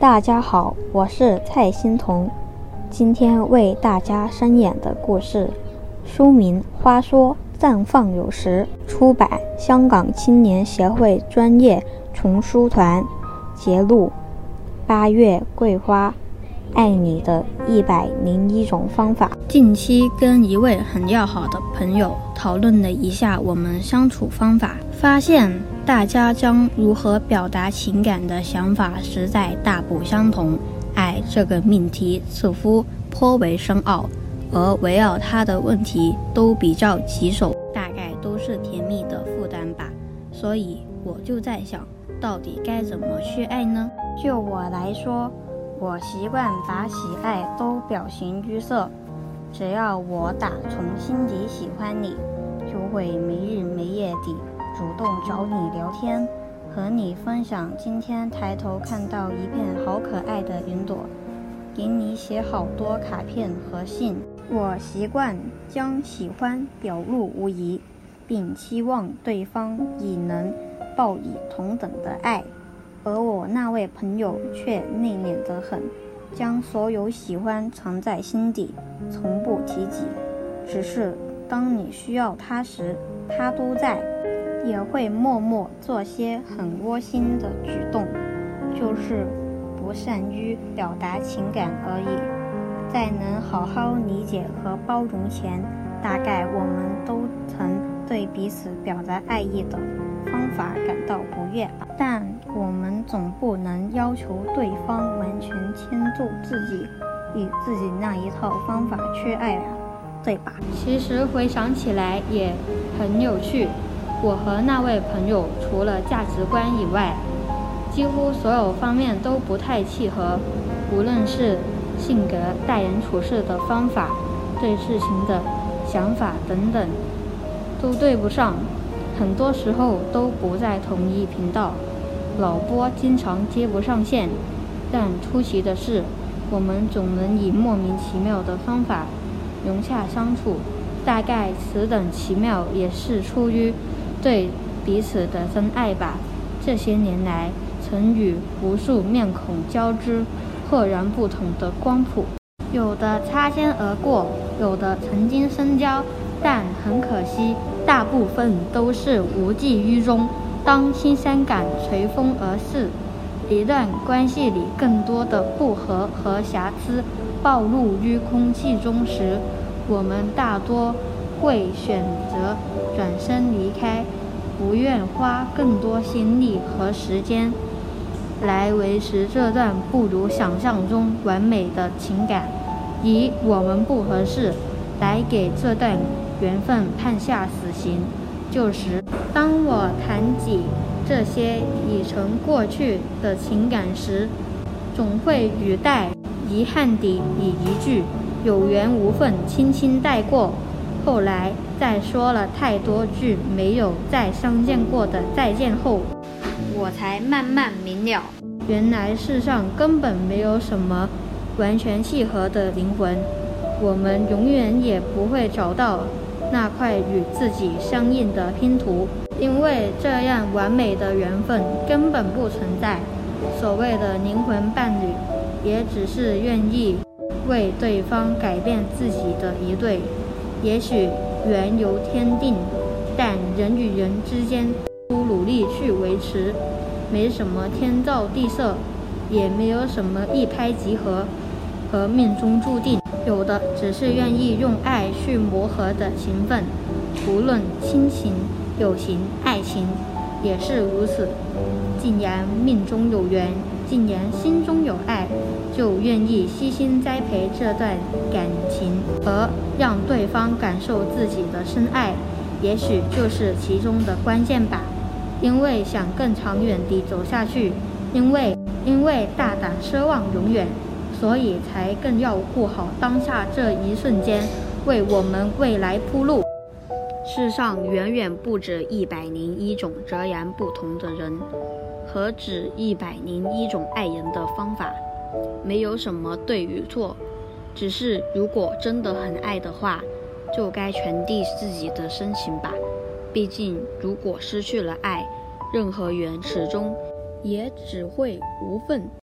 大家好，我是蔡欣彤，今天为大家声演的故事，书名《花说绽放有时》，出版香港青年协会专业丛书团，节录八月桂花。爱你的一百零一种方法。近期跟一位很要好的朋友讨论了一下我们相处方法，发现大家将如何表达情感的想法实在大不相同。爱这个命题似乎颇为深奥，而围绕它的问题都比较棘手，大概都是甜蜜的负担吧。所以我就在想，到底该怎么去爱呢？就我来说。我习惯把喜爱都表形于色，只要我打从心底喜欢你，就会没日没夜地主动找你聊天，和你分享今天抬头看到一片好可爱的云朵，给你写好多卡片和信。我习惯将喜欢表露无遗，并期望对方亦能报以同等的爱。而我那位朋友却内敛得很，将所有喜欢藏在心底，从不提及。只是当你需要他时，他都在，也会默默做些很窝心的举动，就是不善于表达情感而已。在能好好理解和包容前，大概我们都曾对彼此表达爱意的方法感到不悦吧。但我们总不能要求对方完全迁就自己，以自己那一套方法去爱啊，对吧？其实回想起来也很有趣。我和那位朋友除了价值观以外，几乎所有方面都不太契合，无论是性格、待人处事的方法、对事情的想法等等，都对不上，很多时候都不在同一频道。老波经常接不上线，但出奇的是，我们总能以莫名其妙的方法融洽相处。大概此等奇妙也是出于对彼此的真爱吧。这些年来，曾与无数面孔交织、赫然不同的光谱，有的擦肩而过，有的曾经深交，但很可惜，大部分都是无济于衷。当新鲜感随风而逝，一段关系里更多的不和和瑕疵暴露于空气中时，我们大多会选择转身离开，不愿花更多心力和时间来维持这段不如想象中完美的情感，以我们不合适来给这段缘分判下死刑。旧时，当我谈及这些已成过去的情感时，总会语带遗憾地以一句“有缘无分”轻轻带过。后来在说了太多句没有再相见过的再见后，我才慢慢明了，原来世上根本没有什么完全契合的灵魂，我们永远也不会找到。那块与自己相应的拼图，因为这样完美的缘分根本不存在。所谓的灵魂伴侣，也只是愿意为对方改变自己的一对。也许缘由天定，但人与人之间都努力去维持，没什么天造地设，也没有什么一拍即合和命中注定。有的只是愿意用爱去磨合的情分，无论亲情、友情、爱情，也是如此。既然命中有缘，既然心中有爱，就愿意悉心栽培这段感情，而让对方感受自己的深爱，也许就是其中的关键吧。因为想更长远地走下去，因为因为大胆奢望永远。所以才更要顾好当下这一瞬间，为我们未来铺路。世上远远不止一百零一种截然不同的人，何止一百零一种爱人的方法？没有什么对与错，只是如果真的很爱的话，就该传递自己的深情吧。毕竟，如果失去了爱，任何缘始终也只会无份。